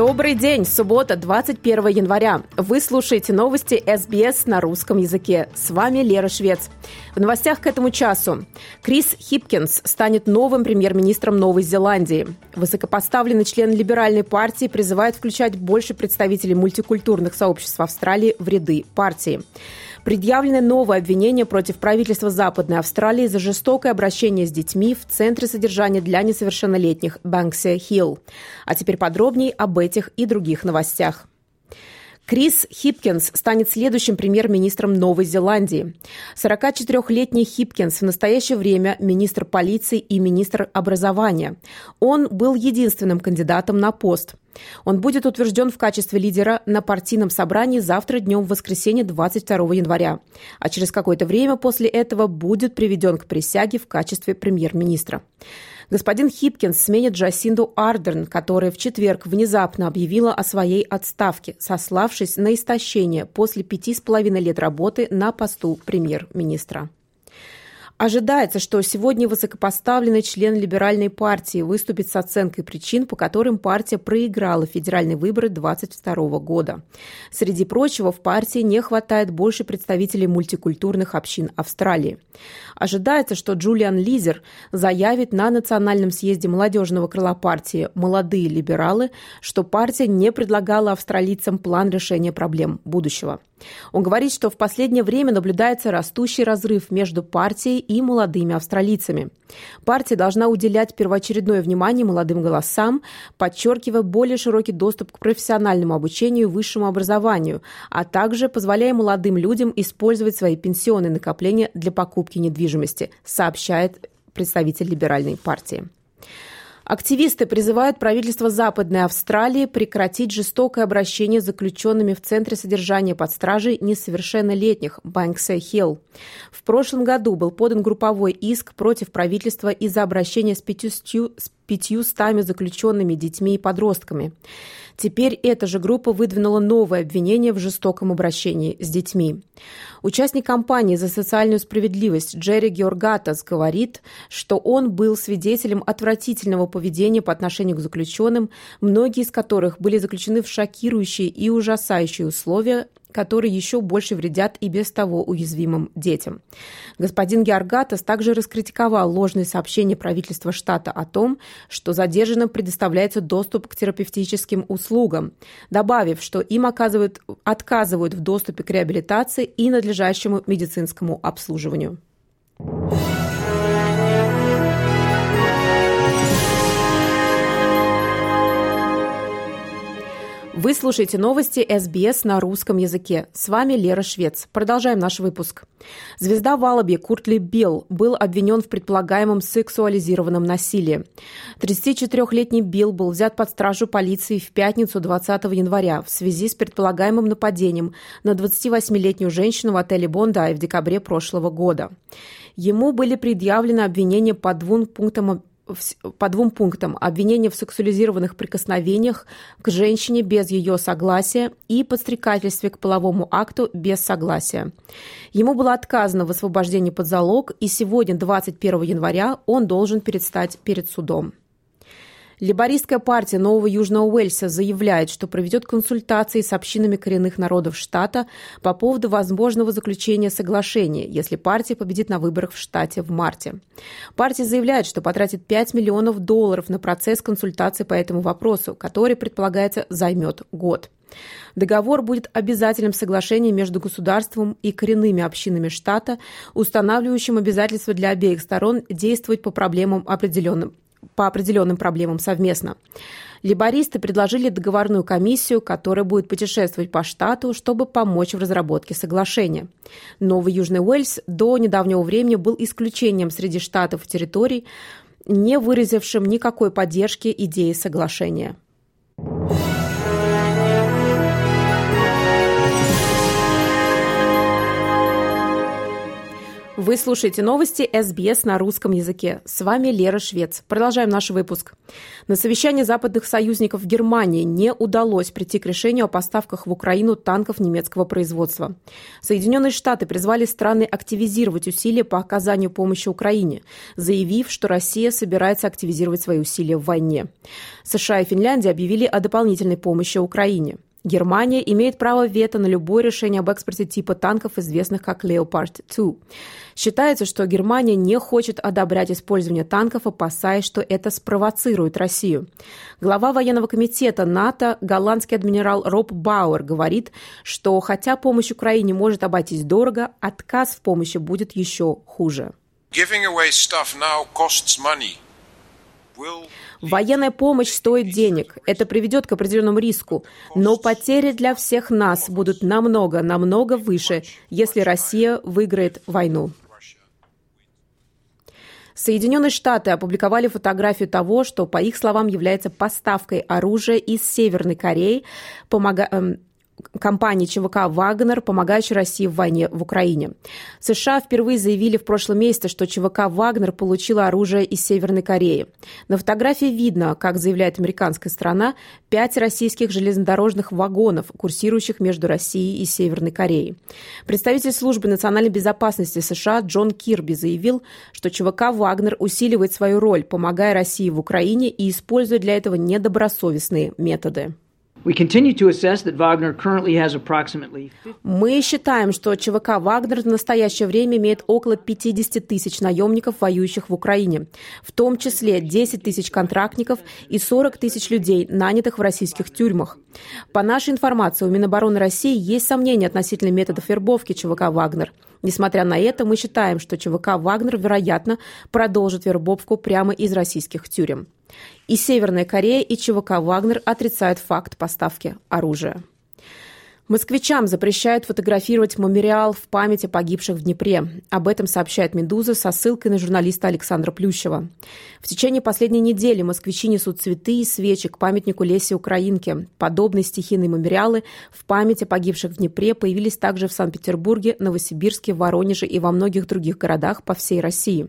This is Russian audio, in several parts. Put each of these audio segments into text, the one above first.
Добрый день, суббота, 21 января. Вы слушаете новости СБС на русском языке. С вами Лера Швец. В новостях к этому часу. Крис Хипкинс станет новым премьер-министром Новой Зеландии. Высокопоставленный член либеральной партии призывает включать больше представителей мультикультурных сообществ Австралии в ряды партии. Предъявлены новые обвинения против правительства Западной Австралии за жестокое обращение с детьми в Центре содержания для несовершеннолетних Бэнксия Хилл. А теперь подробнее об этих и других новостях. Крис Хипкинс станет следующим премьер-министром Новой Зеландии. 44-летний Хипкинс в настоящее время министр полиции и министр образования. Он был единственным кандидатом на пост. Он будет утвержден в качестве лидера на партийном собрании завтра днем в воскресенье 22 января, а через какое-то время после этого будет приведен к присяге в качестве премьер-министра. Господин Хипкинс сменит Джасинду Ардерн, которая в четверг внезапно объявила о своей отставке, сославшись на истощение после пяти с половиной лет работы на посту премьер-министра. Ожидается, что сегодня высокопоставленный член либеральной партии выступит с оценкой причин, по которым партия проиграла федеральные выборы 2022 года. Среди прочего, в партии не хватает больше представителей мультикультурных общин Австралии. Ожидается, что Джулиан Лизер заявит на Национальном съезде молодежного крыла партии «Молодые либералы», что партия не предлагала австралийцам план решения проблем будущего. Он говорит, что в последнее время наблюдается растущий разрыв между партией и молодыми австралийцами. Партия должна уделять первоочередное внимание молодым голосам, подчеркивая более широкий доступ к профессиональному обучению и высшему образованию, а также позволяя молодым людям использовать свои пенсионные накопления для покупки недвижимости, сообщает представитель либеральной партии. Активисты призывают правительство Западной Австралии прекратить жестокое обращение с заключенными в Центре содержания под стражей несовершеннолетних Банкса Хилл. В прошлом году был подан групповой иск против правительства из-за обращения с пятью, с пятьюстами заключенными детьми и подростками. Теперь эта же группа выдвинула новое обвинение в жестоком обращении с детьми. Участник кампании за социальную справедливость Джерри Георгатас говорит, что он был свидетелем отвратительного поведения по отношению к заключенным, многие из которых были заключены в шокирующие и ужасающие условия, которые еще больше вредят и без того уязвимым детям. Господин Георгатас также раскритиковал ложные сообщения правительства штата о том, что задержанным предоставляется доступ к терапевтическим услугам, добавив, что им оказывают, отказывают в доступе к реабилитации и надлежащему медицинскому обслуживанию. Вы слушаете новости СБС на русском языке. С вами Лера Швец. Продолжаем наш выпуск. Звезда Валаби Куртли Билл был обвинен в предполагаемом сексуализированном насилии. 34-летний Билл был взят под стражу полиции в пятницу 20 января в связи с предполагаемым нападением на 28-летнюю женщину в отеле Бондай в декабре прошлого года. Ему были предъявлены обвинения по двум пунктам по двум пунктам. Обвинение в сексуализированных прикосновениях к женщине без ее согласия и подстрекательстве к половому акту без согласия. Ему было отказано в освобождении под залог, и сегодня, 21 января, он должен предстать перед судом. Либористская партия Нового Южного Уэльса заявляет, что проведет консультации с общинами коренных народов штата по поводу возможного заключения соглашения, если партия победит на выборах в штате в марте. Партия заявляет, что потратит 5 миллионов долларов на процесс консультации по этому вопросу, который, предполагается, займет год. Договор будет обязательным соглашением между государством и коренными общинами штата, устанавливающим обязательства для обеих сторон действовать по проблемам определенным по определенным проблемам совместно. Либористы предложили договорную комиссию, которая будет путешествовать по штату, чтобы помочь в разработке соглашения. Новый Южный Уэльс до недавнего времени был исключением среди штатов и территорий, не выразившим никакой поддержки идеи соглашения. Вы слушаете новости СБС на русском языке. С вами Лера Швец. Продолжаем наш выпуск. На совещании западных союзников в Германии не удалось прийти к решению о поставках в Украину танков немецкого производства. Соединенные Штаты призвали страны активизировать усилия по оказанию помощи Украине, заявив, что Россия собирается активизировать свои усилия в войне. США и Финляндия объявили о дополнительной помощи Украине. Германия имеет право вето на любое решение об экспорте типа танков, известных как Leopard 2. Считается, что Германия не хочет одобрять использование танков, опасаясь, что это спровоцирует Россию. Глава военного комитета НАТО, голландский адмирал Роб Бауэр, говорит, что хотя помощь Украине может обойтись дорого, отказ в помощи будет еще хуже. Giving away stuff now costs money. Военная помощь стоит денег. Это приведет к определенному риску. Но потери для всех нас будут намного, намного выше, если Россия выиграет войну. Соединенные Штаты опубликовали фотографию того, что, по их словам, является поставкой оружия из Северной Кореи, помога... Компании ЧВК «Вагнер», помогающей России в войне в Украине. США впервые заявили в прошлом месяце, что ЧВК «Вагнер» получила оружие из Северной Кореи. На фотографии видно, как заявляет американская страна, пять российских железнодорожных вагонов, курсирующих между Россией и Северной Кореей. Представитель службы национальной безопасности США Джон Кирби заявил, что ЧВК «Вагнер» усиливает свою роль, помогая России в Украине и используя для этого недобросовестные методы. Мы считаем, что ЧВК «Вагнер» в настоящее время имеет около 50 тысяч наемников, воюющих в Украине, в том числе 10 тысяч контрактников и 40 тысяч людей, нанятых в российских тюрьмах. По нашей информации, у Минобороны России есть сомнения относительно методов вербовки ЧВК «Вагнер». Несмотря на это, мы считаем, что ЧВК «Вагнер», вероятно, продолжит вербовку прямо из российских тюрем. И Северная Корея, и ЧВК «Вагнер» отрицают факт поставки оружия. Москвичам запрещают фотографировать мемориал в память о погибших в Днепре. Об этом сообщает «Медуза» со ссылкой на журналиста Александра Плющева. В течение последней недели москвичи несут цветы и свечи к памятнику Лесе Украинке. Подобные стихийные мемориалы в память о погибших в Днепре появились также в Санкт-Петербурге, Новосибирске, Воронеже и во многих других городах по всей России.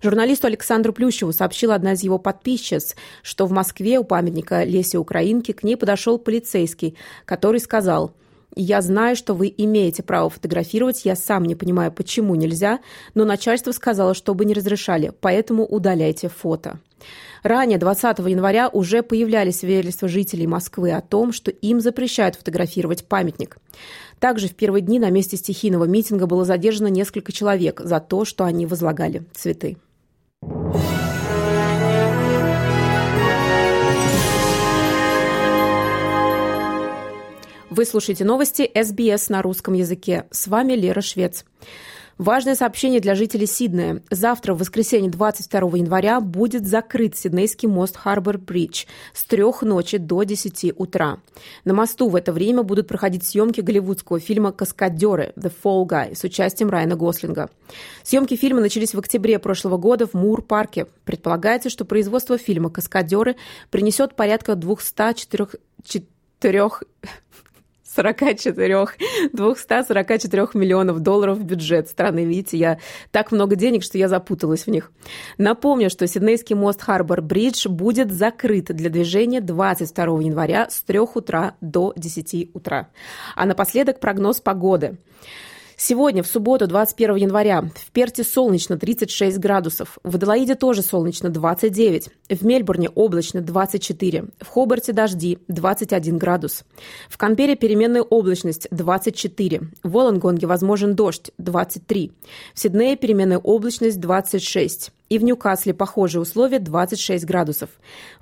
Журналисту Александру Плющеву сообщила одна из его подписчиц, что в Москве у памятника Лесе Украинке к ней подошел полицейский, который сказал – я знаю, что вы имеете право фотографировать, я сам не понимаю, почему нельзя, но начальство сказало, чтобы не разрешали, поэтому удаляйте фото. Ранее, 20 января, уже появлялись свидетельства жителей Москвы о том, что им запрещают фотографировать памятник. Также в первые дни на месте стихийного митинга было задержано несколько человек за то, что они возлагали цветы. Вы слушаете новости СБС на русском языке. С вами Лера Швец. Важное сообщение для жителей Сиднея. Завтра, в воскресенье 22 января, будет закрыт Сиднейский мост Харбор Бридж с трех ночи до 10 утра. На мосту в это время будут проходить съемки голливудского фильма «Каскадеры» «The Fall Guy» с участием Райана Гослинга. Съемки фильма начались в октябре прошлого года в Мур-парке. Предполагается, что производство фильма «Каскадеры» принесет порядка 204 4 44, 244 миллионов долларов в бюджет страны. Видите, я так много денег, что я запуталась в них. Напомню, что Сиднейский мост Харбор-Бридж будет закрыт для движения 22 января с 3 утра до 10 утра. А напоследок прогноз погоды. Сегодня, в субботу, 21 января, в Перте солнечно 36 градусов, в Аделаиде тоже солнечно 29, в Мельбурне облачно 24, в Хобарте дожди 21 градус, в Канберре переменная облачность 24, в Волонгонге возможен дождь 23, в Сиднее переменная облачность 26, и в Ньюкасле похожие условия 26 градусов.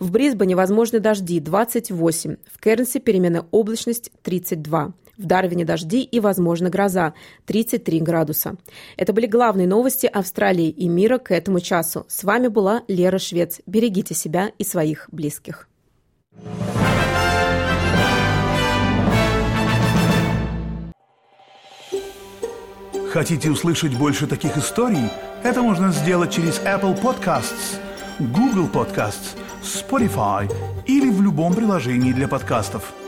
В Брисбене возможны дожди 28, в Кернсе переменная облачность 32. В Дарвине дожди и, возможно, гроза – 33 градуса. Это были главные новости Австралии и мира к этому часу. С вами была Лера Швец. Берегите себя и своих близких. Хотите услышать больше таких историй? Это можно сделать через Apple Podcasts, Google Podcasts, Spotify или в любом приложении для подкастов –